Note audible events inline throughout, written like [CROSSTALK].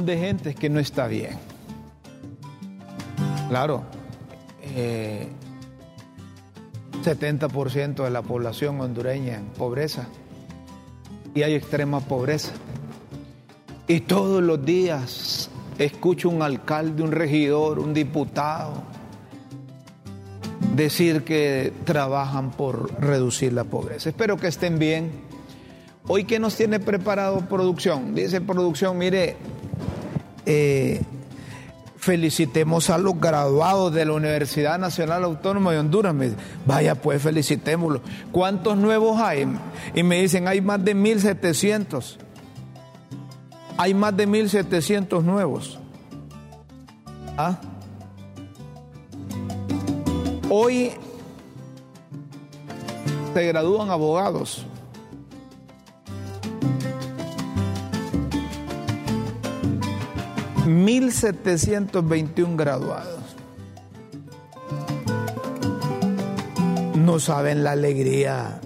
de gente que no está bien. Claro, 70% eh, de la población hondureña en pobreza y hay extrema pobreza. Y todos los días escucho un alcalde, un regidor, un diputado decir que trabajan por reducir la pobreza. Espero que estén bien. Hoy, ¿qué nos tiene preparado producción? Dice producción, mire, eh, felicitemos a los graduados de la Universidad Nacional Autónoma de Honduras. Vaya, pues felicitémoslos. ¿Cuántos nuevos hay? Y me dicen, hay más de 1.700. Hay más de 1.700 nuevos. ¿Ah? Hoy se gradúan abogados. 1.721 graduados. No saben la alegría.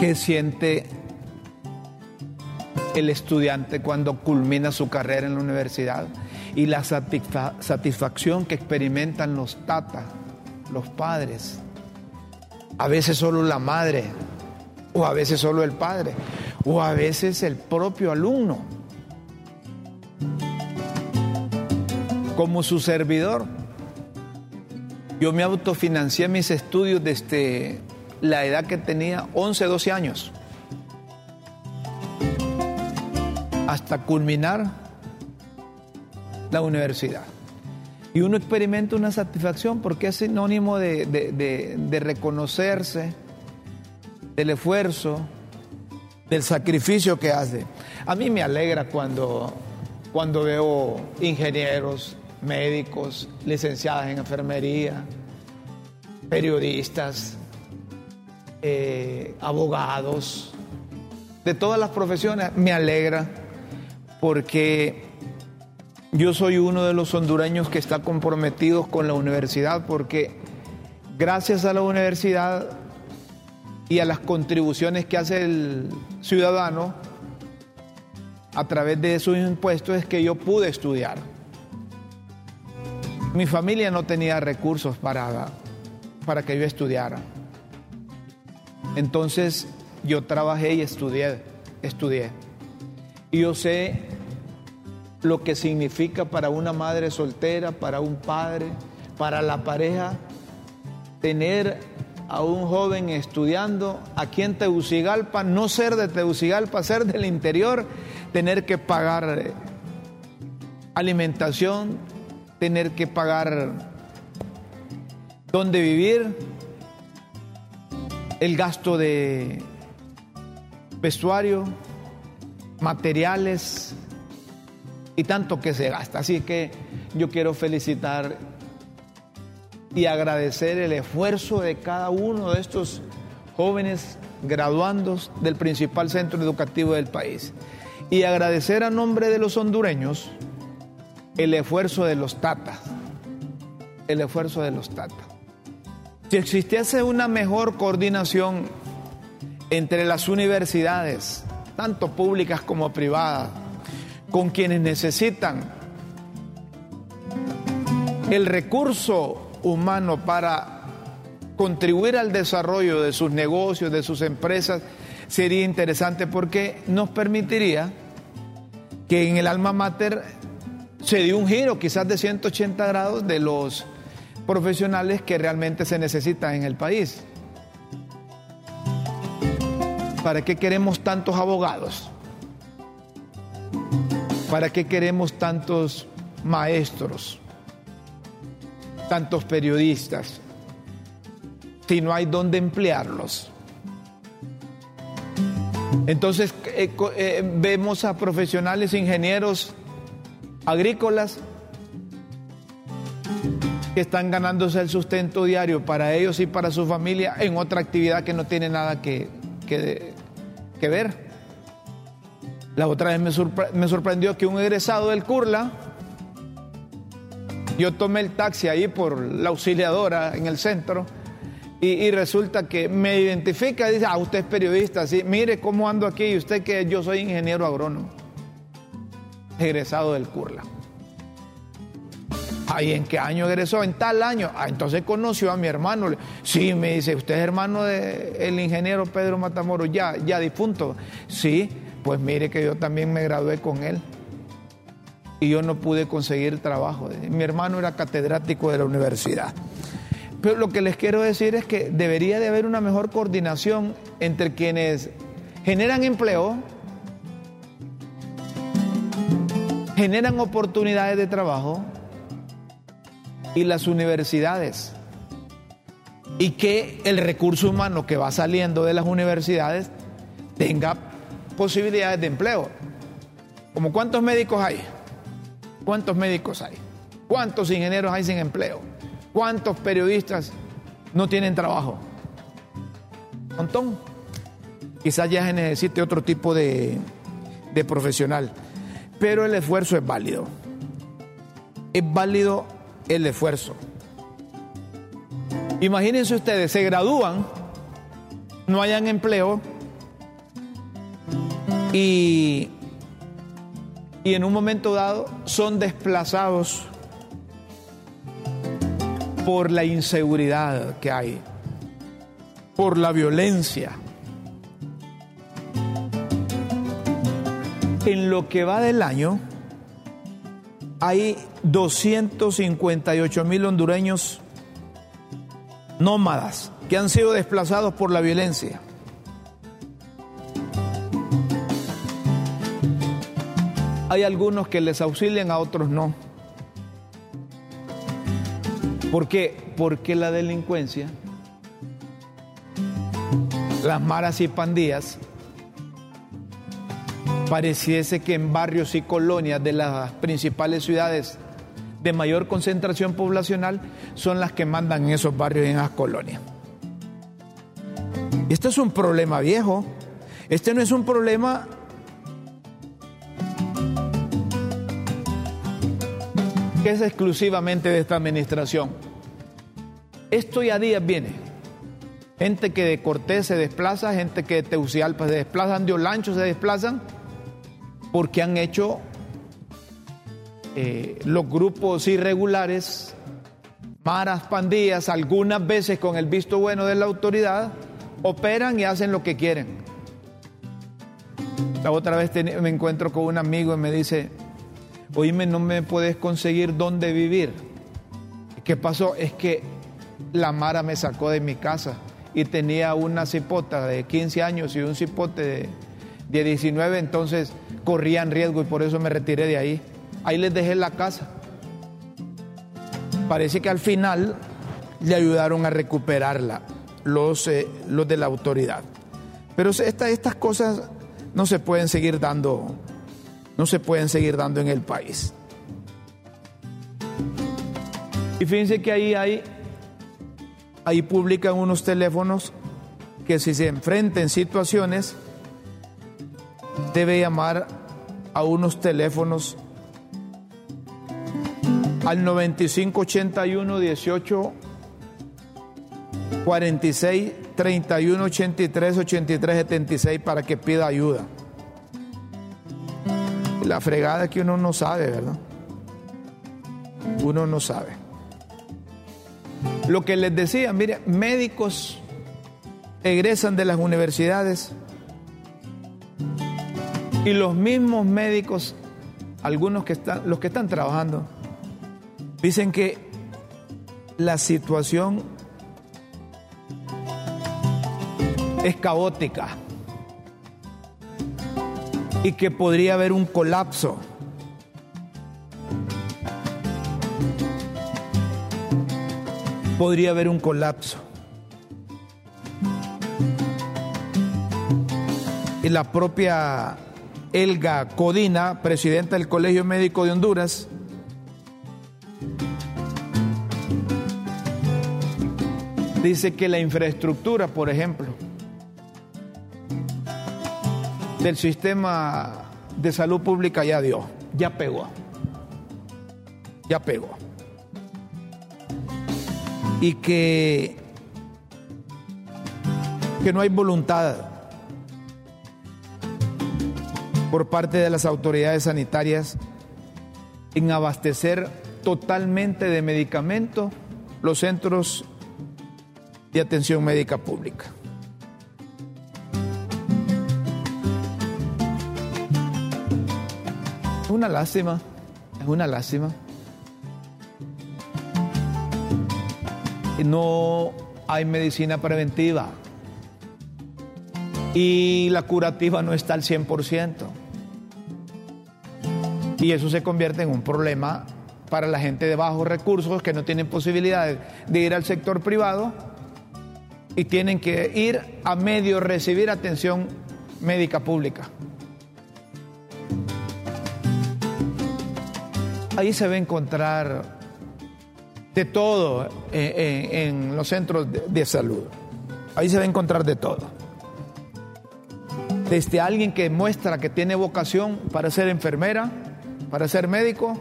Que siente el estudiante cuando culmina su carrera en la universidad y la satisfacción que experimentan los tatas, los padres, a veces solo la madre o a veces solo el padre o a veces el propio alumno. Como su servidor, yo me autofinancié mis estudios desde la edad que tenía 11, 12 años, hasta culminar la universidad. Y uno experimenta una satisfacción porque es sinónimo de, de reconocerse, del esfuerzo, del sacrificio que hace. A mí me alegra cuando, cuando veo ingenieros, médicos, licenciadas en enfermería, periodistas, eh, abogados, de todas las profesiones, me alegra porque yo soy uno de los hondureños que está comprometidos con la universidad porque gracias a la universidad y a las contribuciones que hace el ciudadano a través de sus impuestos es que yo pude estudiar. Mi familia no tenía recursos para, para que yo estudiara. Entonces yo trabajé y estudié, estudié. Y yo sé lo que significa para una madre soltera, para un padre, para la pareja, tener a un joven estudiando aquí en Tegucigalpa, no ser de Tegucigalpa, ser del interior, tener que pagar eh, alimentación, tener que pagar dónde vivir, el gasto de vestuario, materiales y tanto que se gasta. Así que yo quiero felicitar y agradecer el esfuerzo de cada uno de estos jóvenes graduandos del principal centro educativo del país. Y agradecer a nombre de los hondureños el esfuerzo de los tatas. El esfuerzo de los tatas. Si existiese una mejor coordinación entre las universidades, tanto públicas como privadas, con quienes necesitan el recurso humano para contribuir al desarrollo de sus negocios, de sus empresas, sería interesante porque nos permitiría que en el alma mater se dio un giro quizás de 180 grados de los profesionales que realmente se necesitan en el país. ¿Para qué queremos tantos abogados? ¿Para qué queremos tantos maestros? Tantos periodistas si no hay dónde emplearlos? Entonces eh, eh, vemos a profesionales, ingenieros agrícolas que están ganándose el sustento diario para ellos y para su familia en otra actividad que no tiene nada que, que, ver. La otra vez me, sorprendió que un egresado del Curla, yo tomé el taxi ahí por la auxiliadora en el centro y, resulta que me identifica, dice, ah, usted es periodista, sí, mire cómo ando aquí y usted que yo soy ingeniero agrónomo, egresado del Curla. ¿y ¿en qué año egresó? En tal año. Ah, entonces conoció a mi hermano. Sí, me dice, ¿usted es hermano del ingeniero Pedro Matamoros, ya, ya difunto? Sí, pues mire que yo también me gradué con él. Y yo no pude conseguir trabajo. Mi hermano era catedrático de la universidad. Pero lo que les quiero decir es que debería de haber una mejor coordinación entre quienes generan empleo, generan oportunidades de trabajo, y las universidades. Y que el recurso humano que va saliendo de las universidades tenga posibilidades de empleo. Como cuántos médicos hay, cuántos médicos hay, cuántos ingenieros hay sin empleo, cuántos periodistas no tienen trabajo. Un montón. Quizás ya se necesite otro tipo de, de profesional. Pero el esfuerzo es válido. Es válido el esfuerzo. Imagínense ustedes, se gradúan, no hayan empleo y, y en un momento dado son desplazados por la inseguridad que hay, por la violencia. En lo que va del año, hay 258 mil hondureños nómadas que han sido desplazados por la violencia. Hay algunos que les auxilian, a otros no. ¿Por qué? Porque la delincuencia, las maras y pandillas, pareciese que en barrios y colonias de las principales ciudades de mayor concentración poblacional son las que mandan en esos barrios y en esas colonias. Este es un problema viejo. Este no es un problema que es exclusivamente de esta administración. Esto ya días viene. Gente que de Cortés se desplaza, gente que de Teucialpa se desplazan, de Olancho se desplazan porque han hecho eh, los grupos irregulares, maras, pandillas, algunas veces con el visto bueno de la autoridad, operan y hacen lo que quieren. La otra vez me encuentro con un amigo y me dice, oíme, no me puedes conseguir dónde vivir. ¿Qué pasó? Es que la Mara me sacó de mi casa y tenía una cipota de 15 años y un cipote de, de 19, entonces corrían riesgo y por eso me retiré de ahí. Ahí les dejé la casa. Parece que al final le ayudaron a recuperarla los, eh, los de la autoridad. Pero estas cosas no se pueden seguir dando, no se pueden seguir dando en el país. Y fíjense que ahí hay, ahí publican unos teléfonos que si se enfrentan situaciones, debe llamar a unos teléfonos al 9581 18 46 31 83 83 76 para que pida ayuda. La fregada es que uno no sabe, ¿verdad? Uno no sabe. Lo que les decía, mire, médicos egresan de las universidades y los mismos médicos, algunos que están, los que están trabajando, dicen que la situación es caótica y que podría haber un colapso. Podría haber un colapso. y la propia Elga Codina, presidenta del Colegio Médico de Honduras, dice que la infraestructura, por ejemplo, del sistema de salud pública ya dio, ya pegó, ya pegó. Y que, que no hay voluntad por parte de las autoridades sanitarias en abastecer totalmente de medicamentos los centros de atención médica pública. Una lástima, es una lástima. No hay medicina preventiva y la curativa no está al 100%. Y eso se convierte en un problema para la gente de bajos recursos que no tienen posibilidad de ir al sector privado y tienen que ir a medio recibir atención médica pública. Ahí se va a encontrar de todo en, los centros de salud. Ahí se va a encontrar de todo. Desde alguien que muestra que tiene vocación para ser enfermera, para ser médico,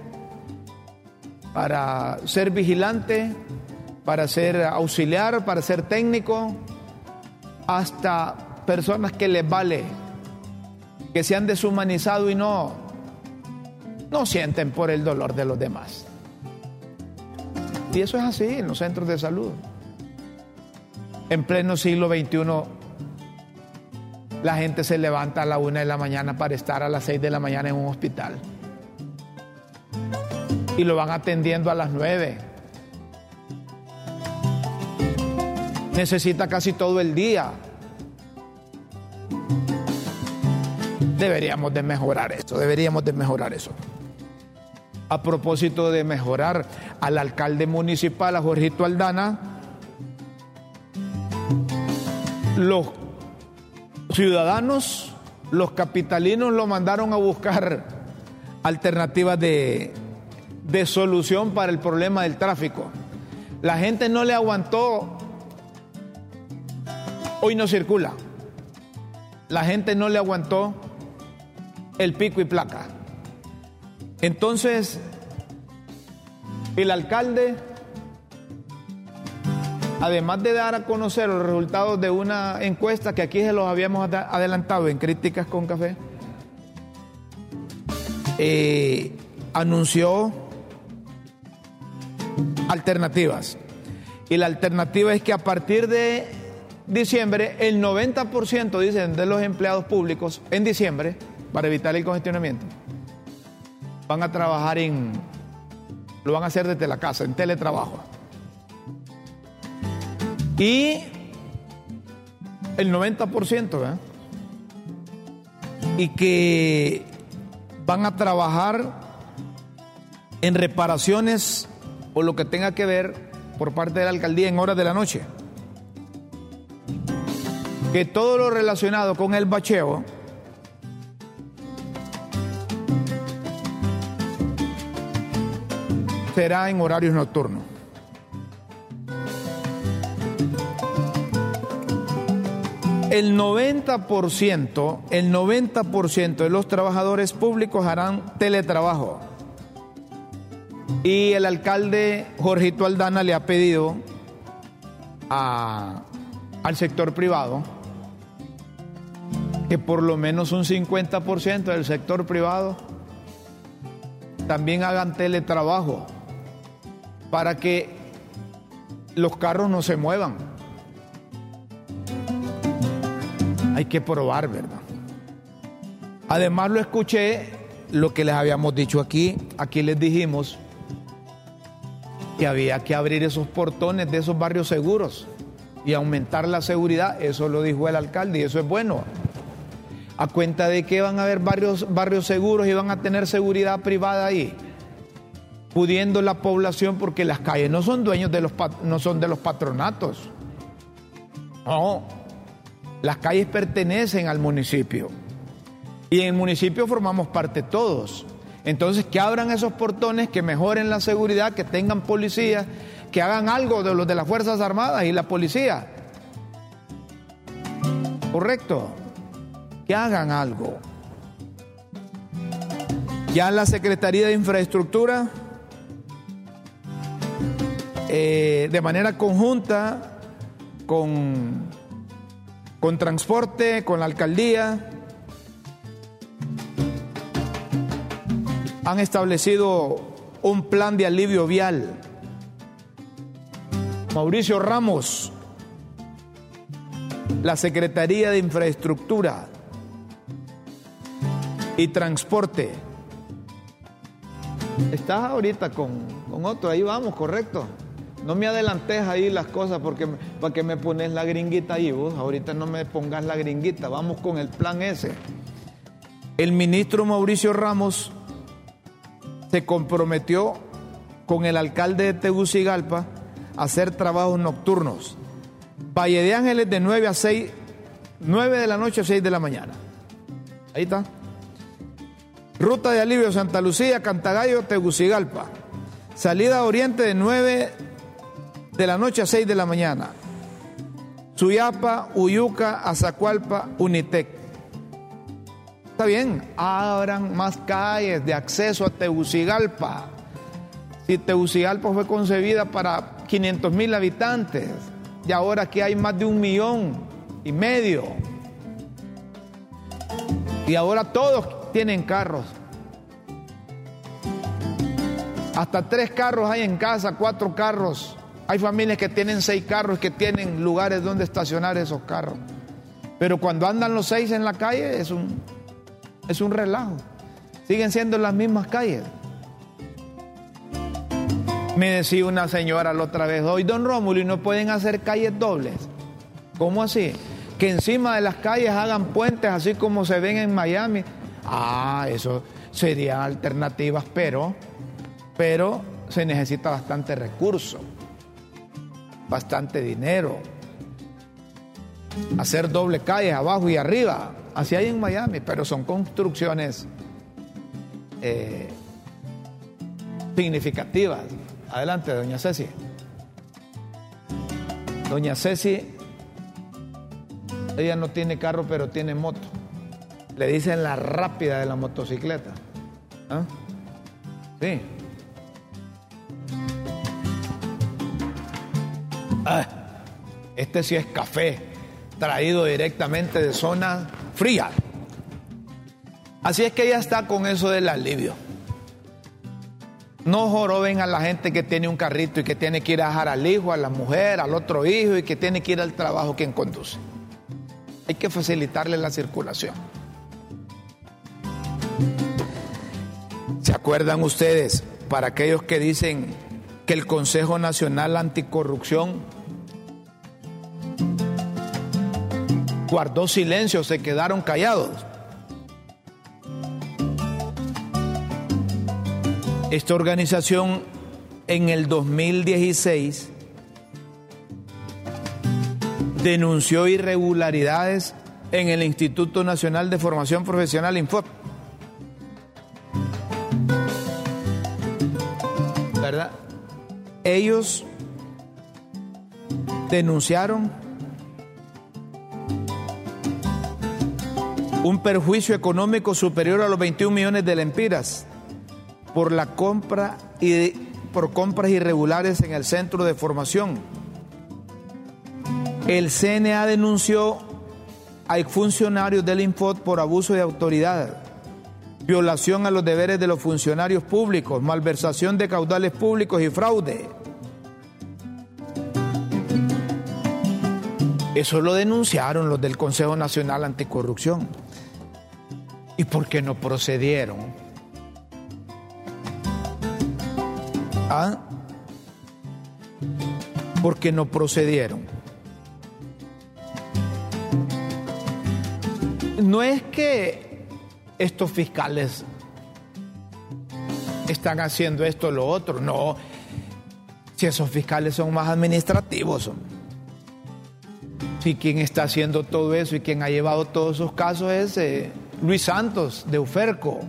para ser vigilante, para ser auxiliar, para ser técnico, hasta personas que les vale, que se han deshumanizado y no, no sienten por el dolor de los demás. Y eso es así en los centros de salud. En pleno siglo XXI, la gente se levanta a la una de la mañana para estar a las seis de la mañana en un hospital. Y lo van atendiendo a las nueve necesita casi todo el día. Deberíamos de mejorar eso, deberíamos de mejorar eso. A propósito de mejorar al alcalde municipal, a Jorgito Aldana, los ciudadanos, los capitalinos lo mandaron a buscar alternativas de, de solución para el problema del tráfico. La gente no le aguantó Hoy no circula. La gente no le aguantó el pico y placa. Entonces, el alcalde, además de dar a conocer los resultados de una encuesta que aquí se los habíamos adelantado en Críticas con Café, eh, anunció alternativas. Y la alternativa es que a partir de diciembre, el 90%, dicen, de los empleados públicos en diciembre, para evitar el congestionamiento, van a trabajar en, lo van a hacer desde la casa, en teletrabajo. Y el 90%, ¿verdad? Y que van a trabajar en reparaciones o lo que tenga que ver por parte de la alcaldía en horas de la noche que todo lo relacionado con el bacheo será en horarios nocturnos. El 90%, el 90% de los trabajadores públicos harán teletrabajo. Y el alcalde Jorgito Aldana le ha pedido al sector privado que por lo menos un 50% del sector privado también hagan teletrabajo para que los carros no se muevan. Hay que probar, ¿verdad? Además lo escuché, lo que les habíamos dicho aquí, aquí les dijimos que había que abrir esos portones de esos barrios seguros y aumentar la seguridad, eso lo dijo el alcalde y eso es bueno a cuenta de que van a haber barrios, barrios seguros y van a tener seguridad privada ahí, pudiendo la población porque las calles no son dueños de los, no son de los patronatos. No, Las calles pertenecen al municipio. Y en el municipio formamos parte todos. Entonces, que abran esos portones, que mejoren la seguridad, que tengan policías, que hagan algo de los de las Fuerzas Armadas y la policía. Correcto. Que hagan algo. Ya la Secretaría de Infraestructura, eh, de manera conjunta con, con transporte, con la alcaldía, han establecido un plan de alivio vial. Mauricio Ramos, la Secretaría de Infraestructura y Transporte. Estás ahorita con, con otro, ahí vamos, correcto. No me adelantes ahí las cosas porque para que me pones la gringuita ahí vos. Ahorita no me pongas la gringuita. Vamos con el plan ese. El ministro Mauricio Ramos se comprometió con el alcalde de Tegucigalpa a hacer trabajos nocturnos. Valle de Ángeles de 9 a 6, 9 de la noche a 6 de la mañana. Ahí está. Ruta de alivio Santa Lucía, Cantagallo, Tegucigalpa. Salida oriente de 9 de la noche a 6 de la mañana. Suyapa, Uyuca, Azacualpa, Unitec. Está bien, abran más calles de acceso a Tegucigalpa. Si Tegucigalpa fue concebida para 500 mil habitantes y ahora aquí hay más de un millón y medio. Y ahora todos tienen carros. Hasta tres carros hay en casa, cuatro carros. Hay familias que tienen seis carros, que tienen lugares donde estacionar esos carros. Pero cuando andan los seis en la calle es un es un relajo. Siguen siendo las mismas calles. Me decía una señora la otra vez, hoy don Rómulo, y no pueden hacer calles dobles. ¿Cómo así? Que encima de las calles hagan puentes así como se ven en Miami. Ah, eso serían alternativas, pero, pero se necesita bastante recurso, bastante dinero. Hacer doble calles abajo y arriba, Así hay en Miami, pero son construcciones eh, significativas. Adelante, doña Ceci. Doña Ceci, ella no tiene carro, pero tiene moto. Le dicen la rápida de la motocicleta. ¿Ah? Sí. Ah, este sí es café, traído directamente de zona fría. Así es que ella está con eso del alivio. No joroben a la gente que tiene un carrito y que tiene que ir a dejar al hijo, a la mujer, al otro hijo y que tiene que ir al trabajo quien conduce. Hay que facilitarle la circulación. ¿Se acuerdan ustedes, para aquellos que dicen que el Consejo Nacional Anticorrupción guardó silencio, se quedaron callados. Esta organización en el 2016 denunció irregularidades en el Instituto Nacional de Formación Profesional Info. ¿Verdad? Ellos denunciaron un perjuicio económico superior a los 21 millones de lempiras por la compra y por compras irregulares en el centro de formación. El CNA denunció a funcionarios del Infot por abuso de autoridad, violación a los deberes de los funcionarios públicos, malversación de caudales públicos y fraude. Eso lo denunciaron los del Consejo Nacional Anticorrupción. ¿Y por qué no procedieron? ¿Ah? ¿Por qué no procedieron? No es que estos fiscales están haciendo esto o lo otro, no. Si esos fiscales son más administrativos, Si quien está haciendo todo eso y quien ha llevado todos esos casos es eh, Luis Santos de Uferco.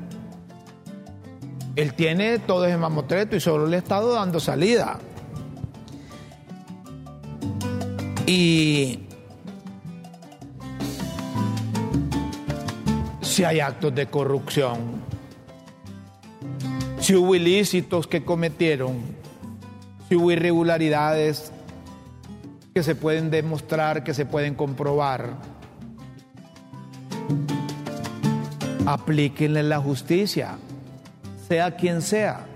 Él tiene todo ese mamotreto y solo le ha estado dando salida. Y si hay actos de corrupción, si hubo ilícitos que cometieron, si hubo irregularidades que se pueden demostrar, que se pueden comprobar, aplíquenle la justicia, sea quien sea,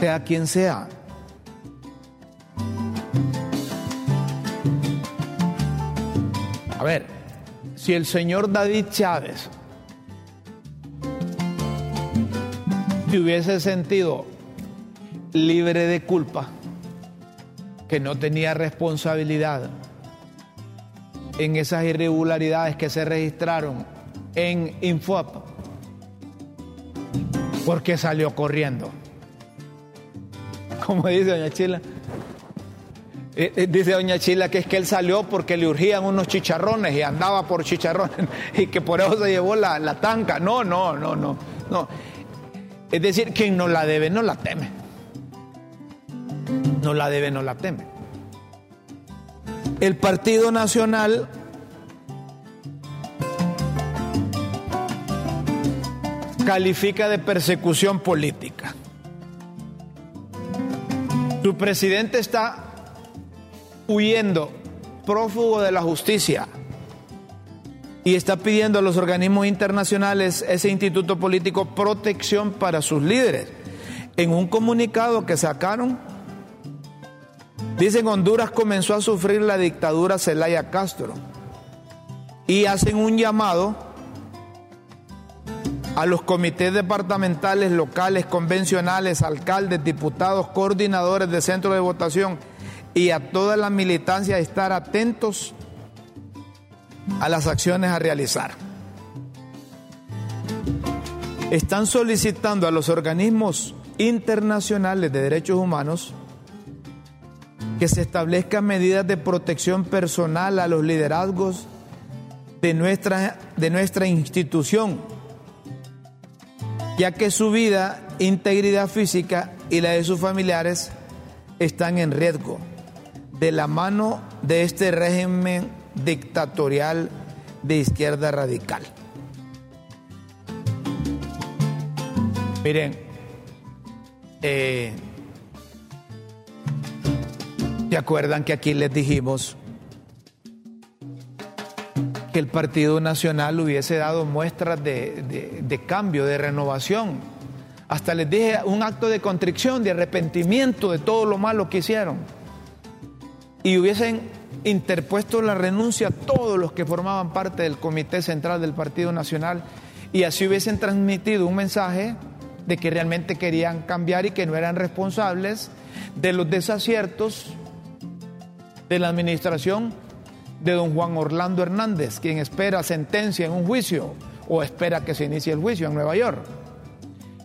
sea quien sea. A ver, si el señor David Chávez se hubiese sentido libre de culpa, que no tenía responsabilidad en esas irregularidades que se registraron en Infop, porque salió corriendo. Como dice doña Chila, eh, eh, dice doña Chila que es que él salió porque le urgían unos chicharrones y andaba por chicharrones [LAUGHS] y que por eso se llevó la, la tanca. No, no, no, no, no. Es decir, quien no la debe no la teme. No la debe no la teme. El Partido Nacional califica de persecución política. Su presidente está huyendo, prófugo de la justicia, y está pidiendo a los organismos internacionales, ese instituto político, protección para sus líderes. En un comunicado que sacaron, dicen Honduras comenzó a sufrir la dictadura Zelaya Castro y hacen un llamado a los comités departamentales, locales, convencionales, alcaldes, diputados, coordinadores de centros de votación y a toda la militancia estar atentos a las acciones a realizar. Están solicitando a los organismos internacionales de derechos humanos que se establezcan medidas de protección personal a los liderazgos de nuestra, de nuestra institución, ya que su vida, integridad física y la de sus familiares están en riesgo de la mano de este régimen dictatorial de izquierda radical. Miren, eh, ¿se acuerdan que aquí les dijimos que el Partido Nacional hubiese dado muestras de, de cambio, de renovación? Hasta les dije un acto de contrición, de arrepentimiento de todo lo malo que hicieron. Y hubiesen interpuesto la renuncia a todos los que formaban parte del Comité Central del Partido Nacional y así hubiesen transmitido un mensaje de que realmente querían cambiar y que no eran responsables de los desaciertos de la administración de don Juan Orlando Hernández, quien espera sentencia en un juicio o espera que se inicie el juicio en Nueva York.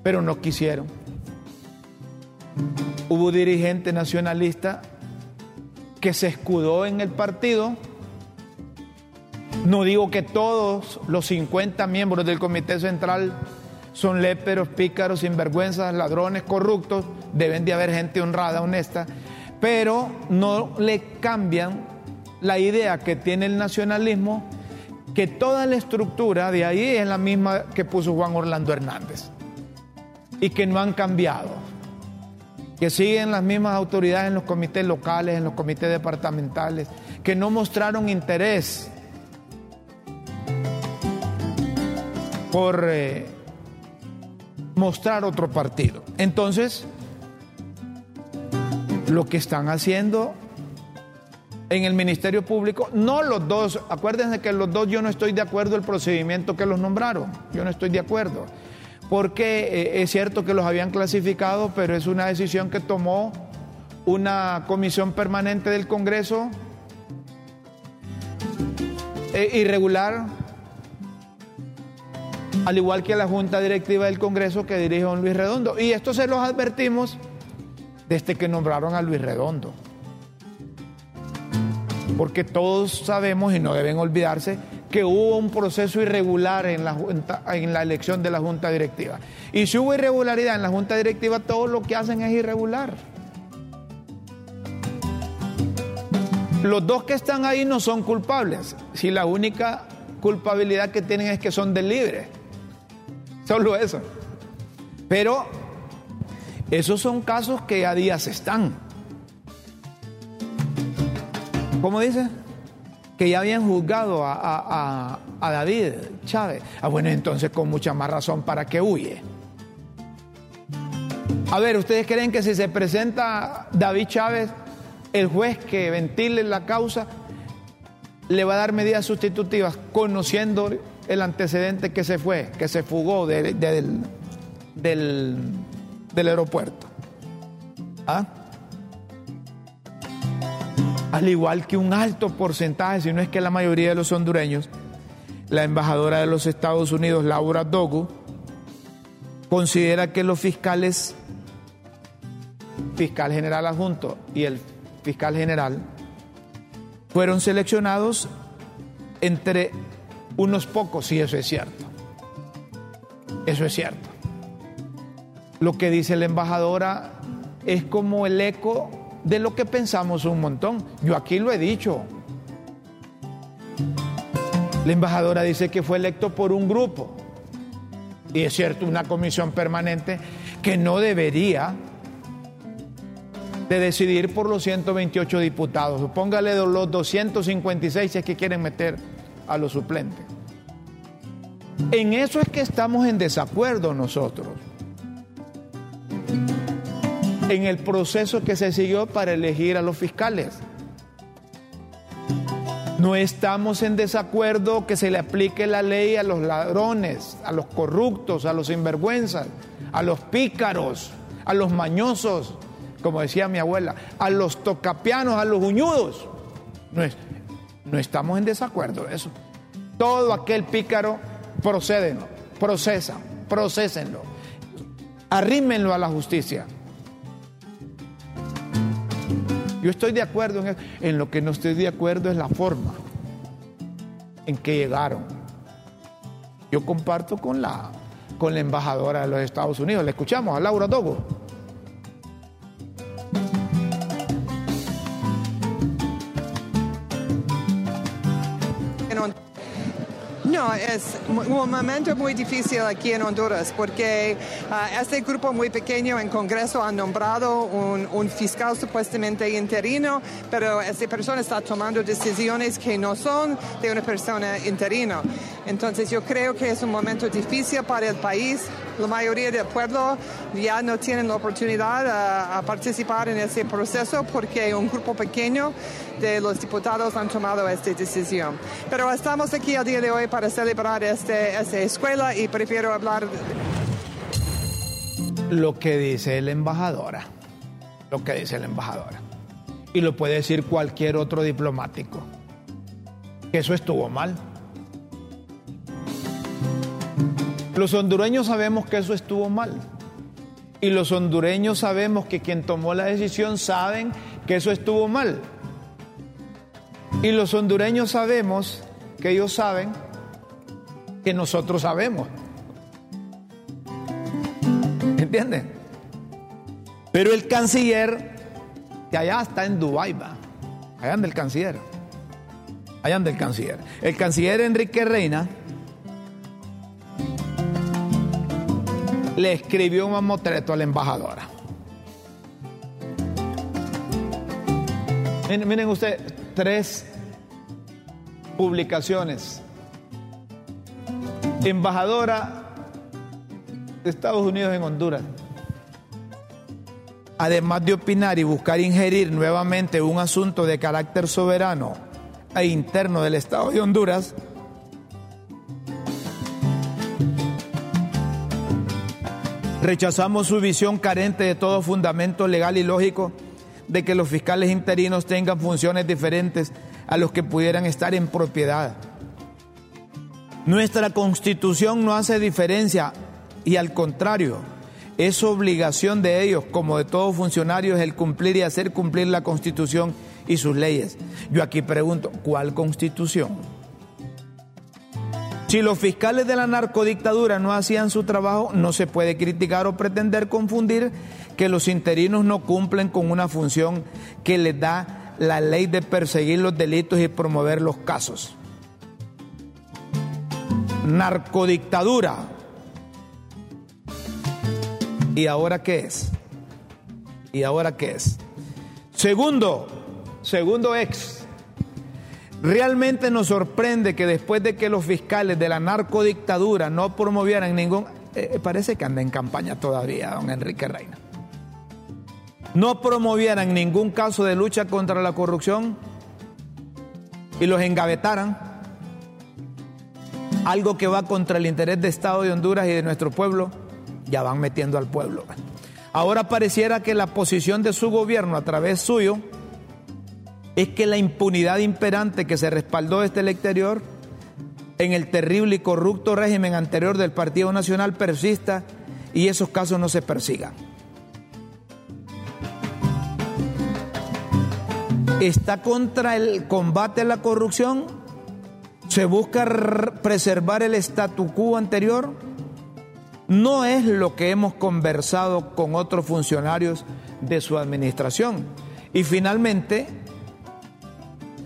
Pero no quisieron. Hubo dirigente nacionalista que se escudó en el partido. No digo que todos los 50 miembros del Comité Central son léperos, pícaros, sinvergüenzas, ladrones, corruptos. Deben de haber gente honrada, honesta. Pero no le cambian la idea que tiene el nacionalismo, que toda la estructura de ahí es la misma que puso Juan Orlando Hernández. Y que no han cambiado que siguen las mismas autoridades en los comités locales, en los comités departamentales, que no mostraron interés por eh, mostrar otro partido. Entonces, lo que están haciendo en el Ministerio Público, no los dos, acuérdense que los dos yo no estoy de acuerdo el procedimiento que los nombraron, yo no estoy de acuerdo porque eh, es cierto que los habían clasificado, pero es una decisión que tomó una comisión permanente del Congreso eh, irregular, al igual que la Junta Directiva del Congreso que dirige don Luis Redondo. Y esto se los advertimos desde que nombraron a Luis Redondo. Porque todos sabemos y no deben olvidarse que hubo un proceso irregular en la, en la elección de la Junta Directiva. Y si hubo irregularidad en la Junta Directiva, todo lo que hacen es irregular. Los dos que están ahí no son culpables, si la única culpabilidad que tienen es que son del libre. Solo eso. Pero esos son casos que a días están. ¿Cómo dice? Que ya habían juzgado a, David Chávez. Ah, bueno, entonces con mucha más razón para que huye. A ver, ¿ustedes creen que si se presenta David Chávez, el juez que ventile la causa, le va a dar medidas sustitutivas conociendo el antecedente que se fue, que se fugó del, del, aeropuerto? ¿Ah? Al igual que un alto porcentaje, si no es que la mayoría de los hondureños, la embajadora de los Estados Unidos, Laura Dogu, considera que los fiscales, fiscal general adjunto y el fiscal general, fueron seleccionados entre unos pocos, y eso es cierto. Eso es cierto. Lo que dice la embajadora es como el eco de lo que pensamos un montón. Yo aquí lo he dicho. La embajadora dice que fue electo por un grupo. Y es cierto, una comisión permanente que no debería de decidir por los 128 diputados. Póngale los 256 si es que quieren meter a los suplentes. En eso es que estamos en desacuerdo nosotros en el proceso que se siguió para elegir a los fiscales. No estamos en desacuerdo que se le aplique la ley a los ladrones, a los corruptos, a los sinvergüenzas, a los pícaros, a los mañosos, como decía mi abuela, a los tocapianos, a los uñudos. No, no estamos en desacuerdo de eso. Todo aquel pícaro, procédenlo, procesan, procesenlo, arrímenlo a la justicia. Yo estoy de acuerdo en eso. En lo que no estoy de acuerdo es la forma en que llegaron. Yo comparto con la, con la embajadora de los Estados Unidos. Le escuchamos a Laura Dogo. No, es un momento muy difícil aquí en Honduras porque uh, este grupo muy pequeño en Congreso ha nombrado un, un, fiscal supuestamente interino, pero esta persona está tomando decisiones que no son de una persona interino. Entonces yo creo que es un momento difícil para el país. La mayoría del pueblo ya no tienen la oportunidad uh, a participar en ese proceso porque un grupo pequeño de los diputados han tomado esta decisión. Pero estamos aquí el día de hoy para celebrar este, esta escuela y prefiero hablar... Lo que dice la embajadora, lo que dice la embajadora. Y lo puede decir cualquier otro diplomático, que eso estuvo mal. Los hondureños sabemos que eso estuvo mal. Y los hondureños sabemos que quien tomó la decisión saben que eso estuvo mal. Y los hondureños sabemos que ellos saben que nosotros sabemos. ¿Entienden? Pero el canciller, que allá está en Dubái, va. Allá anda el canciller. Allá anda el canciller. El canciller Enrique Reina le escribió un mamotreto a la embajadora. Miren, miren ustedes, tres publicaciones embajadora de Estados Unidos en Honduras, además de opinar y buscar ingerir nuevamente un asunto de carácter soberano e interno del Estado de Honduras, rechazamos su visión carente de todo fundamento legal y lógico de que los fiscales interinos tengan funciones diferentes a los que pudieran estar en propiedad nuestra constitución no hace diferencia y al contrario, es obligación de ellos, como de todos funcionarios, el cumplir y hacer cumplir la constitución y sus leyes. Yo aquí pregunto, ¿cuál constitución? Si los fiscales de la narcodictadura no hacían su trabajo, no se puede criticar o pretender confundir que los interinos no cumplen con una función que les da la ley de perseguir los delitos y promover los casos. Narcodictadura. ¿Y ahora qué es? ¿Y ahora qué es? Segundo, segundo ex. Realmente nos sorprende que después de que los fiscales de la narcodictadura no promovieran ningún... Eh, parece que anda en campaña todavía, don Enrique Reina. No promovieran ningún caso de lucha contra la corrupción y los engavetaran. Algo que va contra el interés de Estado de Honduras y de nuestro pueblo, ya van metiendo al pueblo. Ahora pareciera que la posición de su gobierno a través suyo es que la impunidad imperante que se respaldó desde el exterior en el terrible y corrupto régimen anterior del Partido Nacional persista y esos casos no se persigan. Está contra el combate a la corrupción, se busca preservar el statu quo anterior. No es lo que hemos conversado con otros funcionarios de su administración. Y finalmente,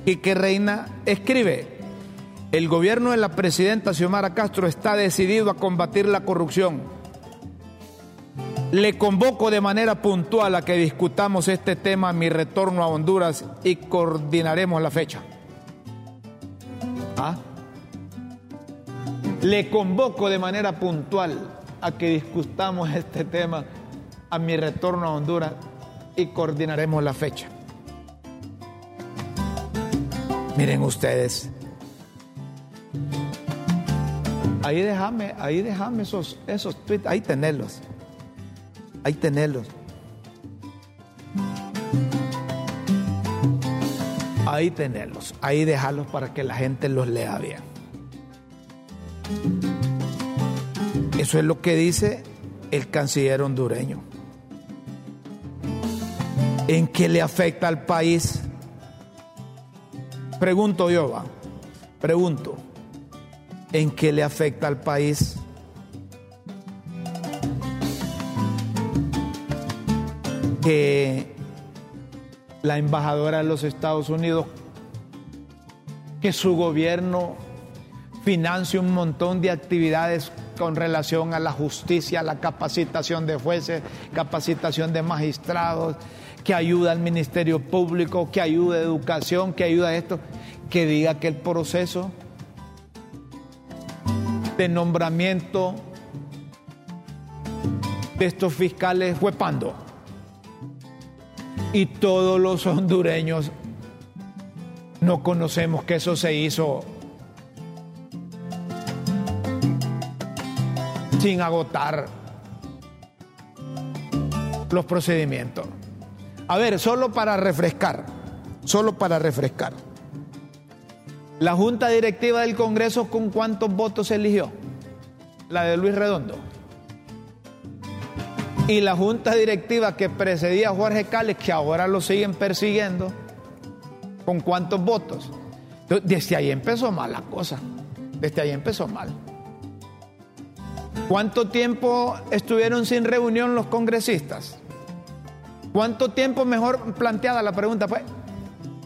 y que Reina escribe, el gobierno de la presidenta Xiomara Castro está decidido a combatir la corrupción. Le convoco de manera puntual a que discutamos este tema en mi retorno a Honduras y coordinaremos la fecha. ¿Ah? Le convoco de manera puntual a que discutamos este tema a mi retorno a Honduras y coordinaremos la fecha. Miren ustedes. Ahí déjame, ahí déjame esos, esos tweets, ahí tenerlos. Ahí tenerlos. Ahí tenerlos, ahí dejarlos para que la gente los lea bien. Eso es lo que dice el canciller hondureño. ¿En qué le afecta al país? Pregunto yo, va, pregunto, ¿en qué le afecta al país? Que la embajadora de los Estados Unidos, que su gobierno financie un montón de actividades con relación a la justicia, la capacitación de jueces, capacitación de magistrados, que ayuda al Ministerio Público, que ayuda a educación, que ayuda a esto, que diga que el proceso de nombramiento de estos fiscales fue pando. Y todos los hondureños no conocemos que eso se hizo sin agotar los procedimientos. A ver, solo para refrescar, solo para refrescar. La junta directiva del Congreso, ¿con cuántos votos se eligió? La de Luis Redondo. Y la junta directiva que precedía a Jorge Cales, que ahora lo siguen persiguiendo, ¿con cuántos votos? Desde ahí empezó mal la cosa. Desde ahí empezó mal. ¿Cuánto tiempo estuvieron sin reunión los congresistas? ¿Cuánto tiempo, mejor planteada la pregunta, pues,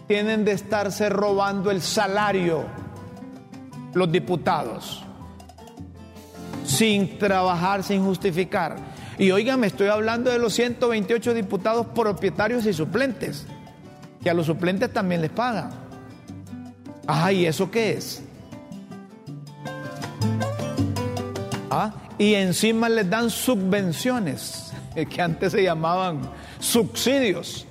tienen de estarse robando el salario los diputados? Sin trabajar, sin justificar. Y oigan, me estoy hablando de los 128 diputados propietarios y suplentes, que a los suplentes también les pagan. Ajá, ¿y eso qué es? ¿Ah? Y encima les dan subvenciones, que antes se llamaban subsidios.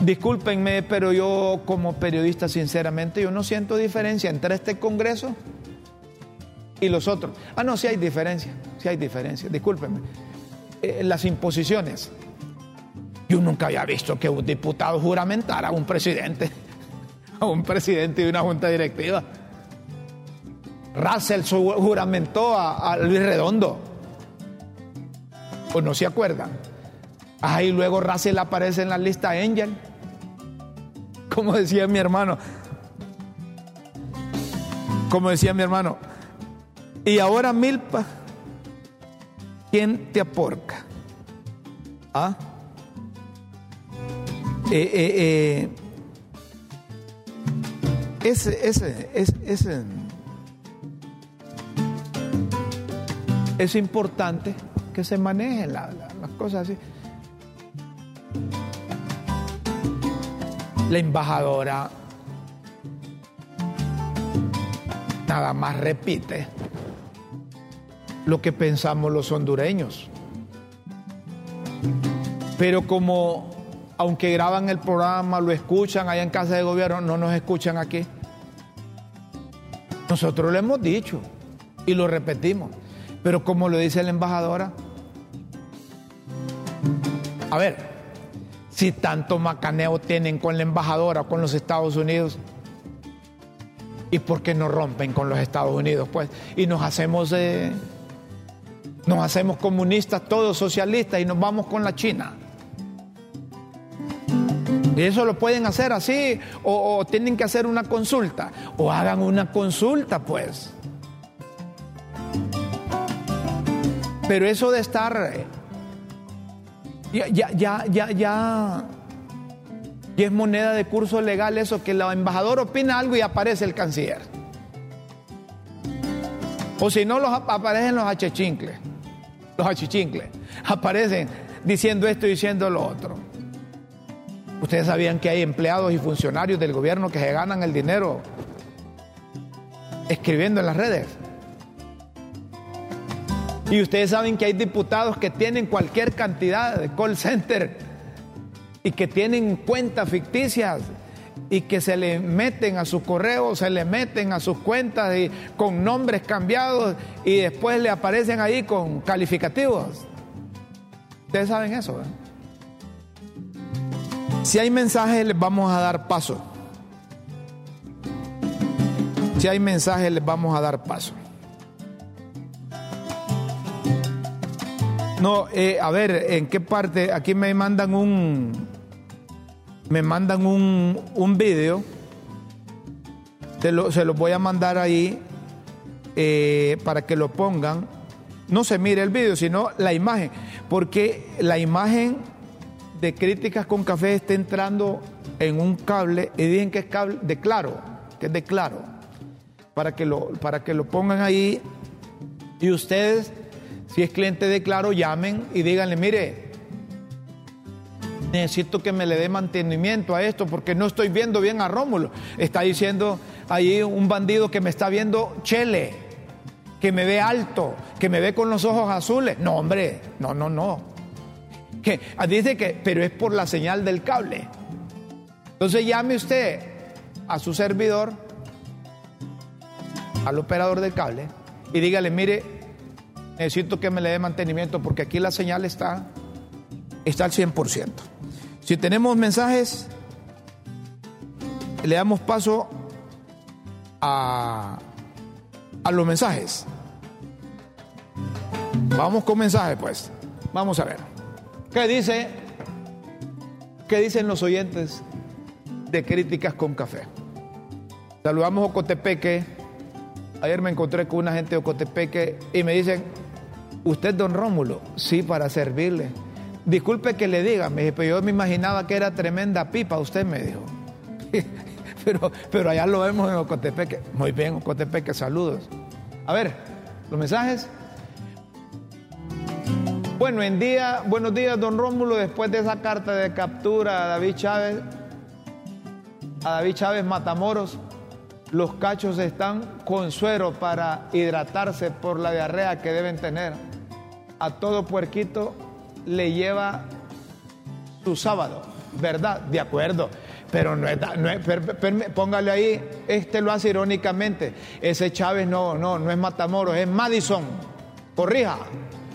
Discúlpenme, pero yo como periodista, sinceramente, yo no siento diferencia entre este Congreso y los otros. Ah, no, sí hay diferencia, sí hay diferencia, discúlpenme. Eh, las imposiciones. Yo nunca había visto que un diputado juramentara a un presidente, [LAUGHS] a un presidente de una junta directiva. Russell juramentó a Luis Redondo no se acuerdan? Ahí luego Russell aparece en la lista Angel. Como decía mi hermano. Como decía mi hermano. Y ahora Milpa, ¿quién te aporca? ¿Ah? Eh, eh, eh, ese, ese, ese, es importante que se manejen las cosas así. La embajadora nada más repite lo que pensamos los hondureños. Pero como, aunque graban el programa, lo escuchan allá en casa de gobierno, no nos escuchan aquí. Nosotros lo hemos dicho y lo repetimos. Pero como lo dice la embajadora, a ver, si tanto macaneo tienen con la embajadora, con los Estados Unidos, ¿y por qué no rompen con los Estados Unidos? Pues, y nos hacemos, nos hacemos comunistas, todos socialistas, y nos vamos con la China. Y eso lo pueden hacer así, o tienen que hacer una consulta, o hagan una consulta, pues. Pero eso de estar ya, ya, ya, ya, ya. Y es moneda de curso legal eso, que el embajador opina algo y aparece el canciller. O si no, los, aparecen los achichincles. Los achichincles. Aparecen diciendo esto y diciendo lo otro. Ustedes sabían que hay empleados y funcionarios del gobierno que se ganan el dinero escribiendo en las redes. Y ustedes saben que hay diputados que tienen cualquier cantidad de call center y que tienen cuentas ficticias y que se le meten a su correo, se le meten a sus cuentas y, con nombres cambiados y después le aparecen ahí con calificativos. Ustedes saben eso. Si hay mensajes les vamos a dar paso. Si hay mensajes les vamos a dar paso. No, eh, a ver, ¿en qué parte? Aquí me mandan un. Me mandan un, un video. Se lo, se voy a mandar ahí eh, para que lo pongan. No se mire el video, sino la imagen. Porque la imagen de críticas con café está entrando en un cable y dicen que es cable de claro, que es de claro. Para que lo, para que lo pongan ahí. Y ustedes si es cliente de Claro, llamen y díganle, mire, necesito que me le dé mantenimiento a esto porque no estoy viendo bien a Rómulo. Está diciendo ahí un bandido que me está viendo chele, que me ve alto, que me ve con los ojos azules. No, hombre, no, no, no. Que, ah, dice que, pero es por la señal del cable. Entonces llame usted a su servidor, al operador del cable, y dígale, mire, necesito que me le dé mantenimiento porque aquí la señal está, está al 100%. Si tenemos mensajes, le damos paso a, a los mensajes. Vamos con mensajes, pues. Vamos a ver. ¿Qué dice? ¿Qué dicen los oyentes de Críticas con Café? Saludamos a Ocotepeque. Ayer me encontré con una gente de Ocotepeque y me dicen, ¿Usted, don Rómulo? Sí, para servirle. Disculpe que le diga, me pero yo me imaginaba que era tremenda pipa, usted me dijo. [LAUGHS] pero, pero allá lo vemos en Ocotepeque. Muy bien, Ocotepeque, saludos. A ver, los mensajes. Bueno, en día, buenos días, don Rómulo. Después de esa carta de captura a David Chávez, a David Chávez Matamoros, los cachos están con suero para hidratarse por la diarrea que deben tener a todo puerquito le lleva su sábado, ¿verdad? De acuerdo. Pero no es, póngale ahí, este lo hace irónicamente. Ese Chávez no, no, no es Matamoros, es Madison. Corrija.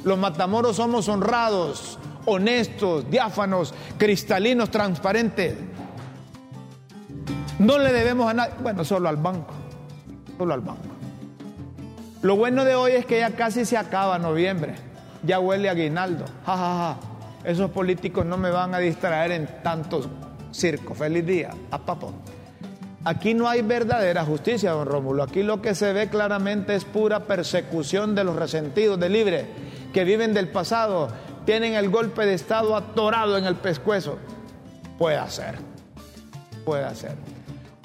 Los Matamoros somos honrados, honestos, diáfanos, cristalinos, transparentes. No le debemos a nadie, bueno, solo al banco, solo al banco. Lo bueno de hoy es que ya casi se acaba noviembre ya huele a aguinaldo. Ja, esos políticos no me van a distraer en tantos circos. Feliz día, a papo. Aquí no hay verdadera justicia, don Rómulo. Aquí lo que se ve claramente es pura persecución de los resentidos de libre, que viven del pasado, tienen el golpe de Estado atorado en el pescuezo. Puede ser, puede ser.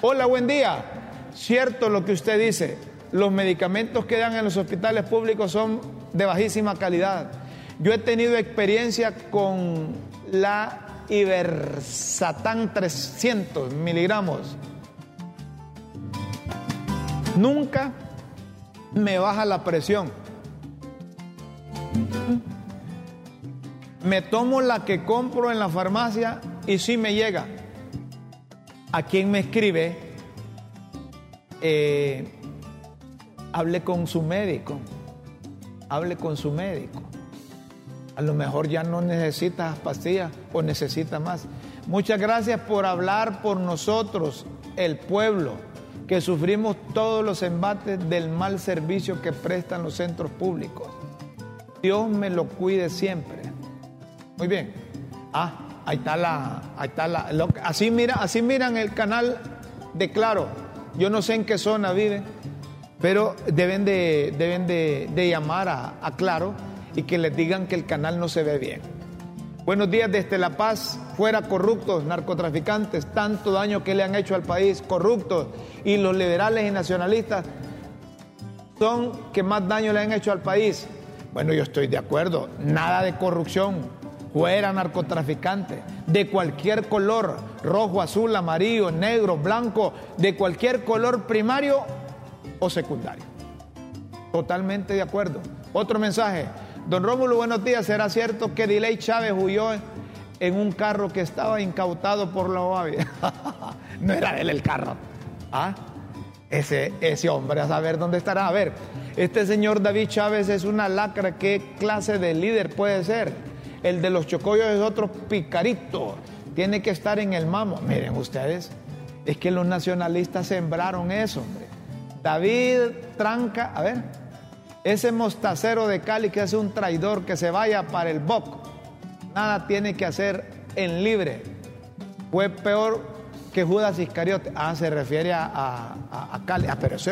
Hola, buen día. Cierto lo que usted dice, los medicamentos que dan en los hospitales públicos son de bajísima calidad. Yo he tenido experiencia con la Ibersatán 300 miligramos. Nunca me baja la presión. Me tomo la que compro en la farmacia y sí me llega. A quien me escribe, eh, hable con su médico. Hable con su médico. A lo mejor ya no necesita pastillas o necesita más. Muchas gracias por hablar por nosotros, el pueblo, que sufrimos todos los embates del mal servicio que prestan los centros públicos. Dios me lo cuide siempre. Muy bien. Ah, ahí está la, ahí está la, así mira, así miran el canal de Claro. Yo no sé en qué zona viven, pero deben de, deben de, llamar a, a Claro y que les digan que el canal no se ve bien. Buenos días desde La Paz, fuera corruptos, narcotraficantes, tanto daño que le han hecho al país, corruptos, y los liberales y nacionalistas son que más daño le han hecho al país. Bueno, yo estoy de acuerdo, nada de corrupción, fuera narcotraficantes, de cualquier color, rojo, azul, amarillo, negro, blanco, de cualquier color primario o secundario. Totalmente de acuerdo. Otro mensaje, Don Rómulo, buenos días. ¿Será cierto que Diley Chávez huyó en un carro que estaba incautado por la OAVI? [LAUGHS] no era él el carro. ¿Ah? Ese, ese hombre, a saber dónde estará. A ver, este señor David Chávez es una lacra. ¿Qué clase de líder puede ser? El de los chocollos es otro picarito. Tiene que estar en el mamo. Miren ustedes, es que los nacionalistas sembraron eso, hombre. David Tranca, a ver. Ese mostacero de Cali que hace un traidor que se vaya para el BOC, nada tiene que hacer en libre. Fue peor que Judas Iscariote. Ah, se refiere a, Cali. Ah, pero eso,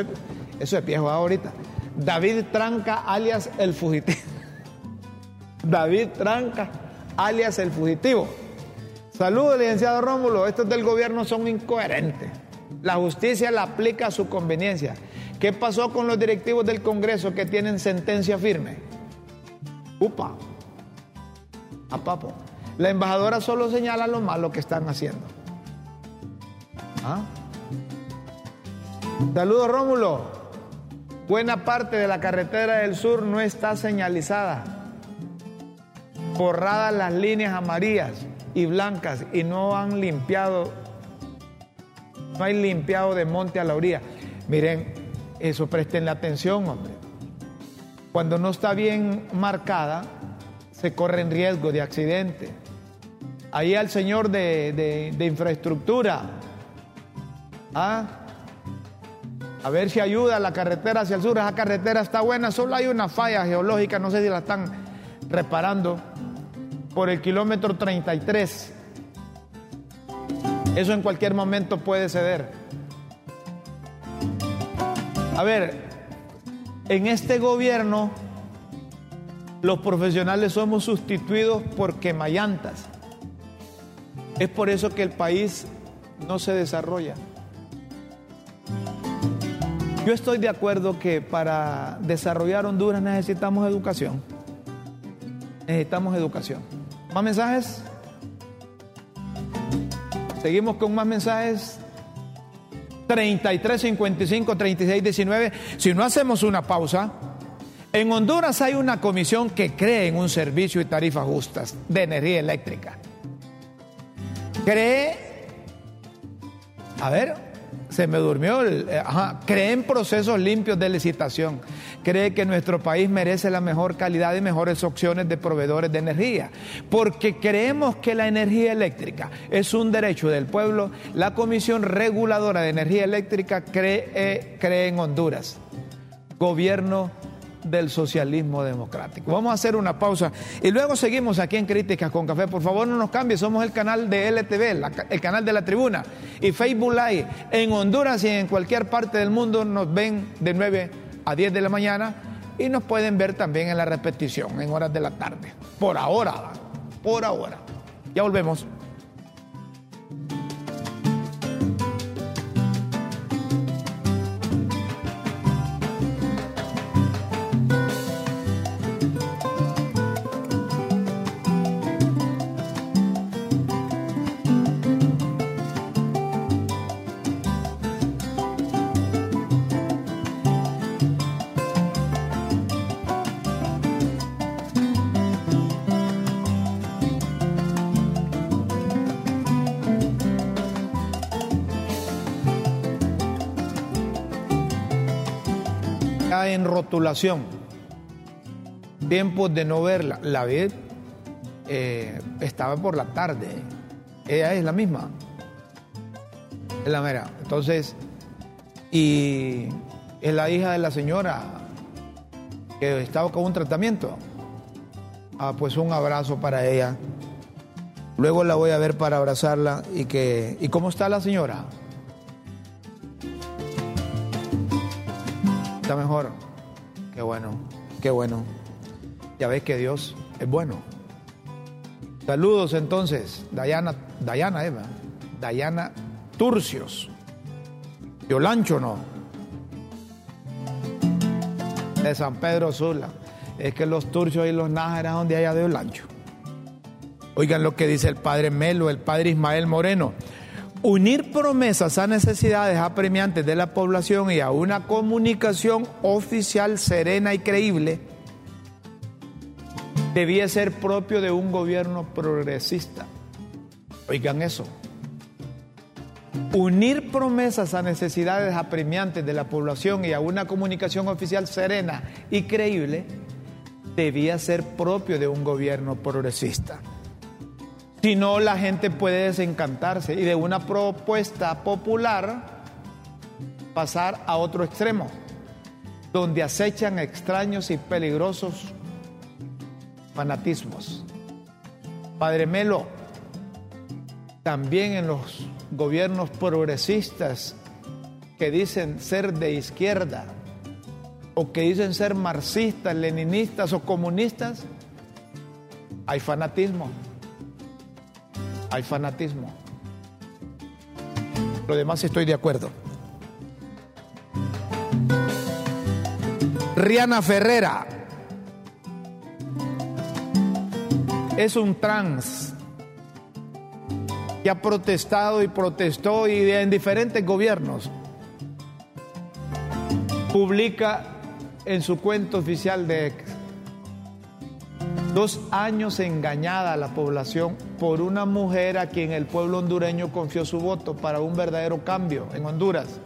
eso es viejo ahorita. David Tranca, alias el fugitivo. [LAUGHS] David Tranca, alias el fugitivo. Saludos, licenciado Rómulo. Estos del gobierno son incoherentes. La justicia la aplica a su conveniencia. ¿Qué pasó con los directivos del Congreso que tienen sentencia firme? Upa, a papo. La embajadora solo señala lo malo que están haciendo. ¿Ah? Saludos Rómulo. Buena parte de la carretera del sur no está señalizada. Borradas las líneas amarillas y blancas y no han limpiado, no hay limpiado de monte a la orilla. Miren, eso presten la atención, hombre. Cuando no está bien marcada, se corre en riesgo de accidente. Ahí al señor de, infraestructura. ¿ah? A ver si ayuda la carretera hacia el sur. Esa carretera está buena, solo hay una falla geológica, no sé si la están reparando, por el kilómetro 33. Eso en cualquier momento puede ceder. A ver, en este gobierno los profesionales somos sustituidos por quemallantas. Es por eso que el país no se desarrolla. Yo estoy de acuerdo que para desarrollar Honduras necesitamos educación. Necesitamos educación. ¿Más mensajes? Seguimos con más mensajes. 33 55 36 19. Si no hacemos una pausa, en Honduras hay una comisión que cree en un servicio y tarifas justas de energía eléctrica. Cree, a ver, se me durmió, eh, ajá, cree en procesos limpios de licitación, cree que nuestro país merece la mejor calidad y mejores opciones de proveedores de energía, porque creemos que la energía eléctrica es un derecho del pueblo, la Comisión Reguladora de Energía Eléctrica cree, eh, cree en Honduras. Gobierno del socialismo democrático. Vamos a hacer una pausa y luego seguimos aquí en Críticas con Café. Por favor, no nos cambie, somos el canal de LTV, el canal de la tribuna y Facebook Live. En Honduras y en cualquier parte del mundo nos ven de 9 a 10 de la mañana y nos pueden ver también en la repetición en horas de la tarde. Por ahora, por ahora. Ya volvemos. En rotulación. Tiempos de no verla. La vi, eh, estaba por la tarde. Ella es la misma. Es la mera. Entonces, y es la hija de la señora que estaba con un tratamiento. Ah, pues un abrazo para ella. Luego la voy a ver para abrazarla y que. ¿Y cómo está la señora? Está mejor. Bueno, qué bueno. Ya ves que Dios es bueno. Saludos entonces, Dayana, Dayana Eva, Dayana Turcios. Yolancho no. De San Pedro Sula. Es que los turcios y los nájaras donde haya de Olancho. Oigan lo que dice el padre Melo, el padre Ismael Moreno. Unir promesas a necesidades apremiantes de la población y a una comunicación oficial serena y creíble debía ser propio de un gobierno progresista. Oigan eso. Unir promesas a necesidades apremiantes de la población y a una comunicación oficial serena y creíble debía ser propio de un gobierno progresista. Si no, la gente puede desencantarse y de una propuesta popular pasar a otro extremo, donde acechan extraños y peligrosos fanatismos. Padre Melo, también en los gobiernos progresistas que dicen ser de izquierda o que dicen ser marxistas, leninistas o comunistas, hay fanatismo hay fanatismo. Lo demás estoy de acuerdo. Riana Ferrera es un trans que ha protestado y protestó y en diferentes gobiernos publica en su cuenta oficial de Dos años engañada a la población por una mujer a quien el pueblo hondureño confió su voto para un verdadero cambio en Honduras.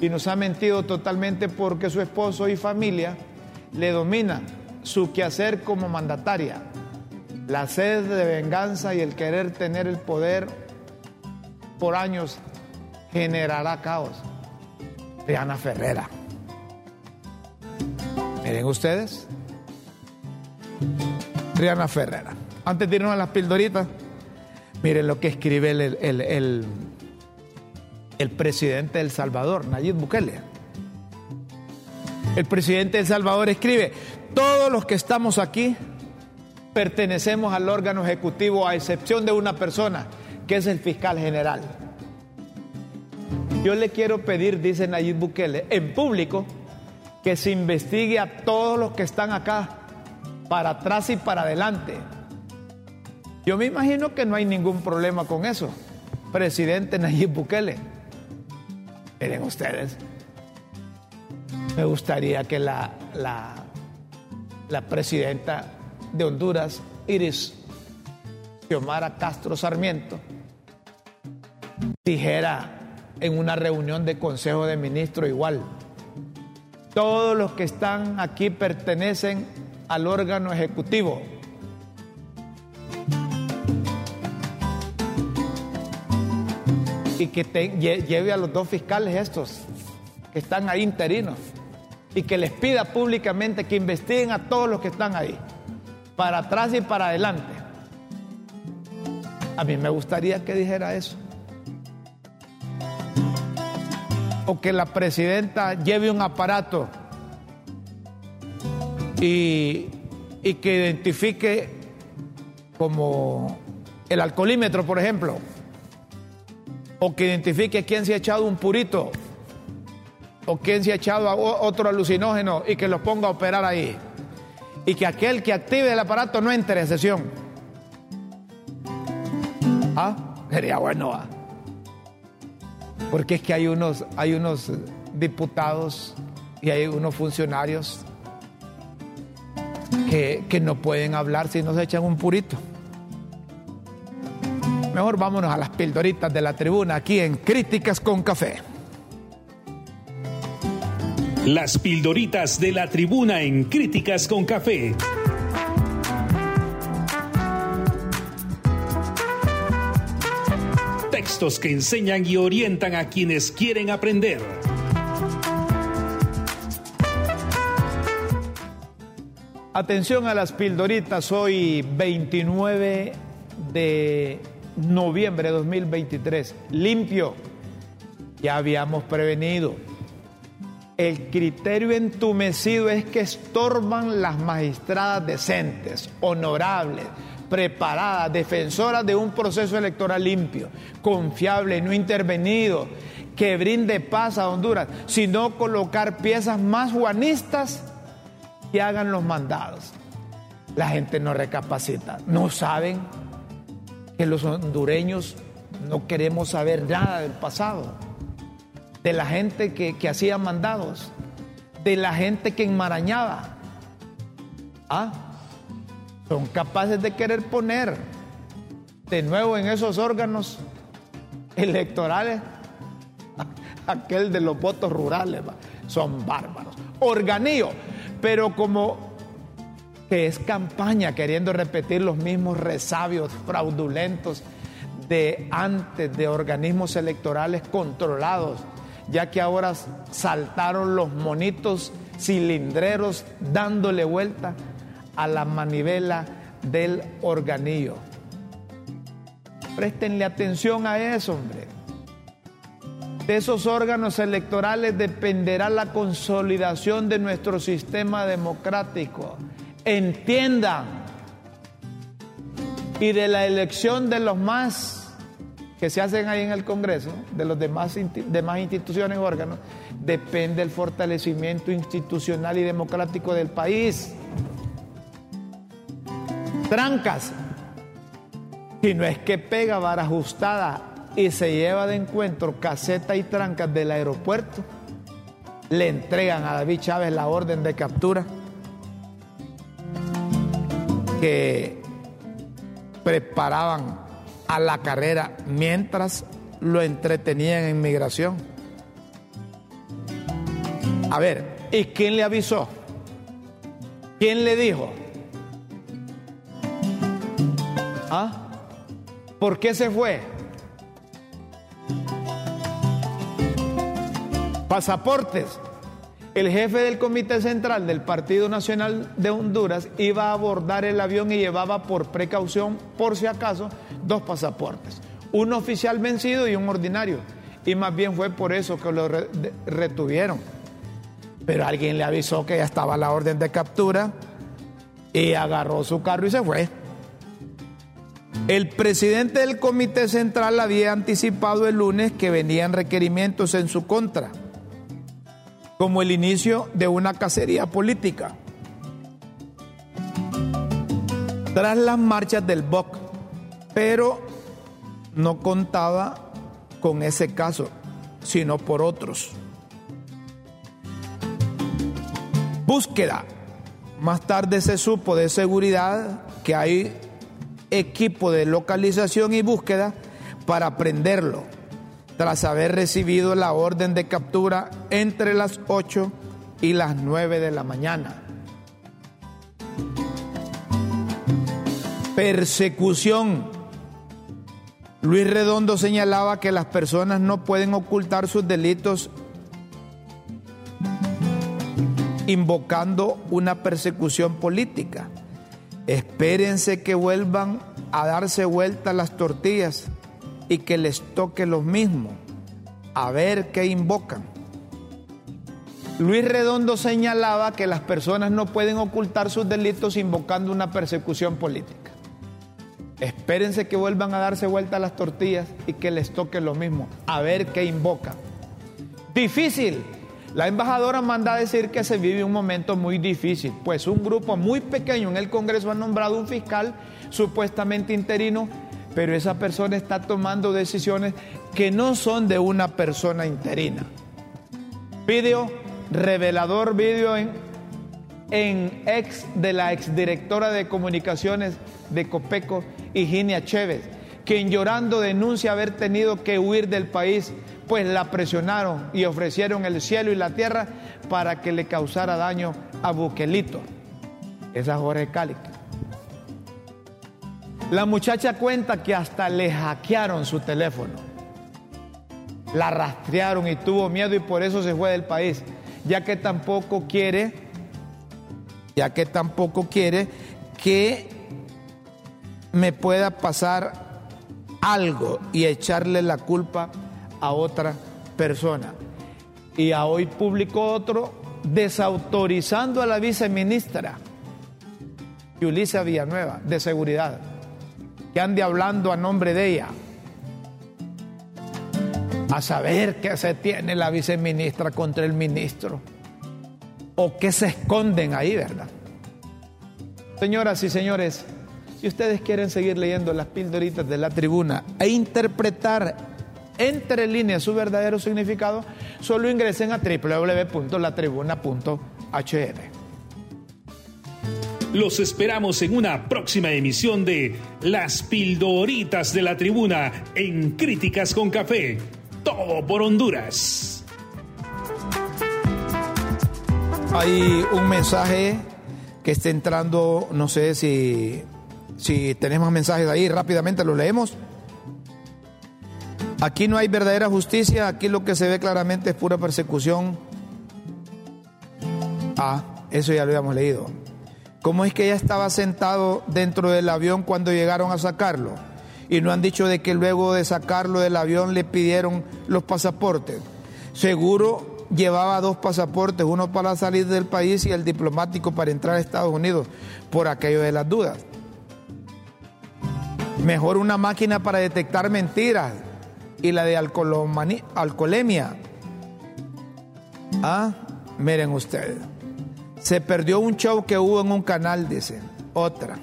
Y nos ha mentido totalmente porque su esposo y familia le dominan su quehacer como mandataria. La sed de venganza y el querer tener el poder por años generará caos. Rihanna Ferrera. Miren ustedes, Rihanna Ferrera. Antes de irnos a las pildoritas, miren lo que escribe el, el, presidente de El Salvador, Nayib Bukele. El presidente de El Salvador escribe, todos los que estamos aquí pertenecemos al órgano ejecutivo a excepción de una persona, que es el fiscal general. Yo le quiero pedir, dice Nayib Bukele, en público, que se investigue a todos los que están acá para atrás y para adelante. Yo me imagino que no hay ningún problema con eso. Presidente Nayib Bukele. Miren ustedes, me gustaría que la, la, presidenta de Honduras, Iris Xiomara Castro Sarmiento, dijera en una reunión de Consejo de Ministros igual, todos los que están aquí pertenecen al órgano ejecutivo. Y que lleve a los dos fiscales estos, que están ahí interinos, y que les pida públicamente que investiguen a todos los que están ahí, para atrás y para adelante. A mí me gustaría que dijera eso. O que la presidenta lleve un aparato y, que identifique como el alcoholímetro, por ejemplo, o que identifique quién se ha echado un purito, o quién se ha echado otro alucinógeno y que los ponga a operar ahí. Y que aquel que active el aparato no entre en sesión. Ah, sería bueno. ¿ah? Porque es que hay unos, hay unos diputados y hay unos funcionarios que, que no pueden hablar si no se echan un purito. Mejor vámonos a las pildoritas de la tribuna aquí en Críticas con Café. Las pildoritas de la tribuna en Críticas con Café. Textos que enseñan y orientan a quienes quieren aprender. Atención a las pildoritas, hoy 29 de noviembre de 2023. Limpio. Ya habíamos prevenido. El criterio entumecido es que estorban las magistradas decentes, honorables, preparadas, defensoras de un proceso electoral limpio, confiable, no intervenido, que brinde paz a Honduras, sino colocar piezas más juanistas que hagan los mandados. La gente no recapacita, no saben que los hondureños no queremos saber nada del pasado, de la gente que, hacía mandados, de la gente que enmarañaba. Ah, son capaces de querer poner de nuevo en esos órganos electorales [LAUGHS] aquel de los votos rurales. Son bárbaros. Organillo, pero como que es campaña queriendo repetir los mismos resabios fraudulentos de antes de organismos electorales controlados, ya que ahora saltaron los monitos cilindreros dándole vuelta a la manivela del organillo. Préstenle atención a eso, hombre. De esos órganos electorales dependerá la consolidación de nuestro sistema democrático entiendan y de la elección de los más que se hacen ahí en el Congreso, de los demás, demás instituciones órganos, depende el fortalecimiento institucional y democrático del país. Trancas. Si no es que pega vara ajustada y se lleva de encuentro caseta y trancas del aeropuerto, le entregan a David Chávez la orden de captura que preparaban a la carrera mientras lo entretenían en migración. A ver, ¿y quién le avisó? ¿Quién le dijo? ¿Ah? ¿Por qué se fue? Pasaportes el jefe del Comité Central del Partido Nacional de Honduras iba a abordar el avión y llevaba por precaución, por si acaso, dos pasaportes, un oficial vencido y un ordinario. Y más bien fue por eso que lo retuvieron. Pero alguien le avisó que ya estaba la orden de captura y agarró su carro y se fue. El presidente del Comité Central había anticipado el lunes que venían requerimientos en su contra como el inicio de una cacería política. Tras las marchas del BOC, pero no contaba con ese caso, sino por otros. Búsqueda. Más tarde se supo de seguridad que hay equipo de localización y búsqueda para prenderlo tras haber recibido la orden de captura entre las 8 y las 9 de la mañana. Persecución. Luis Redondo señalaba que las personas no pueden ocultar sus delitos invocando una persecución política. Espérense que vuelvan a darse vuelta las tortillas y que les toque lo mismo, a ver qué invocan. Luis Redondo señalaba que las personas no pueden ocultar sus delitos invocando una persecución política. Espérense que vuelvan a darse vuelta las tortillas y que les toque lo mismo, a ver qué invocan. Difícil. La embajadora manda a decir que se vive un momento muy difícil, pues un grupo muy pequeño en el Congreso ha nombrado un fiscal supuestamente interino, pero esa persona está tomando decisiones que no son de una persona interina. Video, revelador video en, en ex de la exdirectora de comunicaciones de Copeco, Higinia Chévez, quien llorando denuncia haber tenido que huir del país pues la presionaron y ofrecieron el cielo y la tierra para que le causara daño a Buquelito. Esa Jorge Cáliz. La muchacha cuenta que hasta le hackearon su teléfono. La rastrearon y tuvo miedo y por eso se fue del país, ya que tampoco quiere, ya que tampoco quiere que me pueda pasar algo y echarle la culpa a otra persona. Y a hoy publicó otro desautorizando a la viceministra Yulisa Villanueva de Seguridad, que ande hablando a nombre de ella. A saber qué se tiene la viceministra contra el ministro. O qué se esconden ahí, ¿verdad? Señoras y señores, si ustedes quieren seguir leyendo las pildoritas de la tribuna e interpretar entre líneas su verdadero significado, solo ingresen a www.latribuna.hn. Los esperamos en una próxima emisión de Las Pildoritas de la Tribuna en Críticas con Café. Todo por Honduras. Hay un mensaje que está entrando, no sé si, si tenemos mensajes ahí, rápidamente lo leemos. Aquí no hay verdadera justicia, aquí lo que se ve claramente es pura persecución. Ah, eso ya lo habíamos leído. ¿Cómo es que ella estaba sentado dentro del avión cuando llegaron a sacarlo? Y no han dicho de que luego de sacarlo del avión le pidieron los pasaportes. Seguro llevaba dos pasaportes, uno para salir del país y el diplomático para entrar a Estados Unidos, por aquello de las dudas. Mejor una máquina para detectar mentiras y la de alcoholemia. Ah, miren ustedes. Se perdió un show que hubo en un canal, dice. Otra.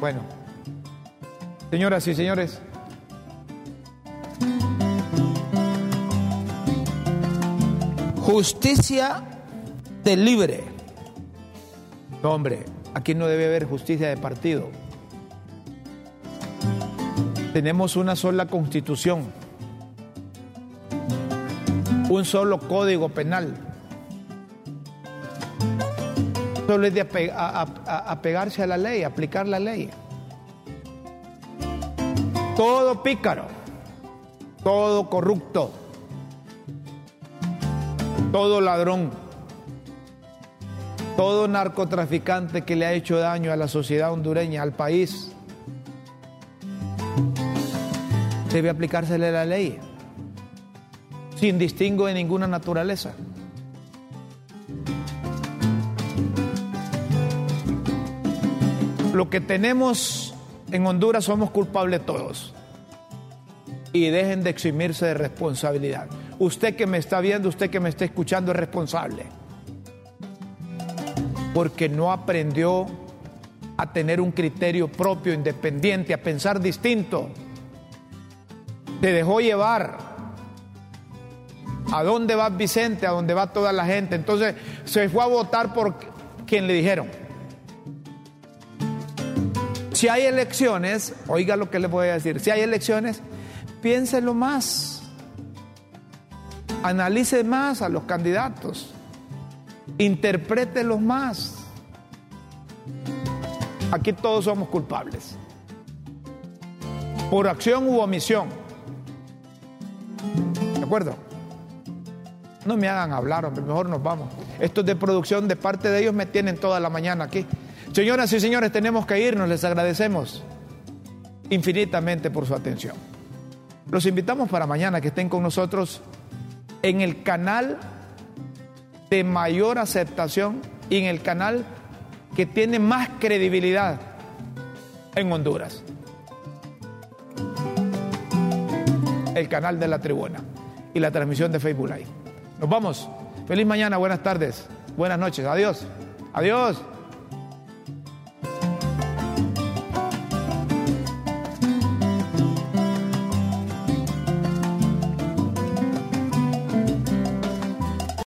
Bueno, señoras y señores. Justicia de libre. No, hombre, aquí no debe haber justicia de partido. Tenemos una sola constitución, un solo código penal. Solo es de apegarse a la ley, aplicar la ley. Todo pícaro, todo corrupto, todo ladrón, todo narcotraficante que le ha hecho daño a la sociedad hondureña, al país, debe aplicársele la ley, sin distingo de ninguna naturaleza. Lo que tenemos en Honduras somos culpables todos. Y dejen de eximirse de responsabilidad. Usted que me está viendo, usted que me está escuchando es responsable. Porque no aprendió a tener un criterio propio, independiente, a pensar distinto te dejó llevar. ¿A dónde va Vicente? ¿A dónde va toda la gente? Entonces se fue a votar por quien le dijeron. Si hay elecciones, oiga lo que le voy a decir, si hay elecciones, piénselo más. Analice más a los candidatos. Interprételos más. Aquí todos somos culpables. Por acción u omisión. ¿De acuerdo? No me hagan hablar, hombre, mejor nos vamos. Estos de producción de parte de ellos me tienen toda la mañana aquí. Señoras y señores, tenemos que irnos, les agradecemos infinitamente por su atención. Los invitamos para mañana que estén con nosotros en el canal de mayor aceptación y en el canal que tiene más credibilidad en Honduras. El canal de la tribuna y la transmisión de Facebook Live. Nos vamos. Feliz mañana, buenas tardes, buenas noches. Adiós. Adiós.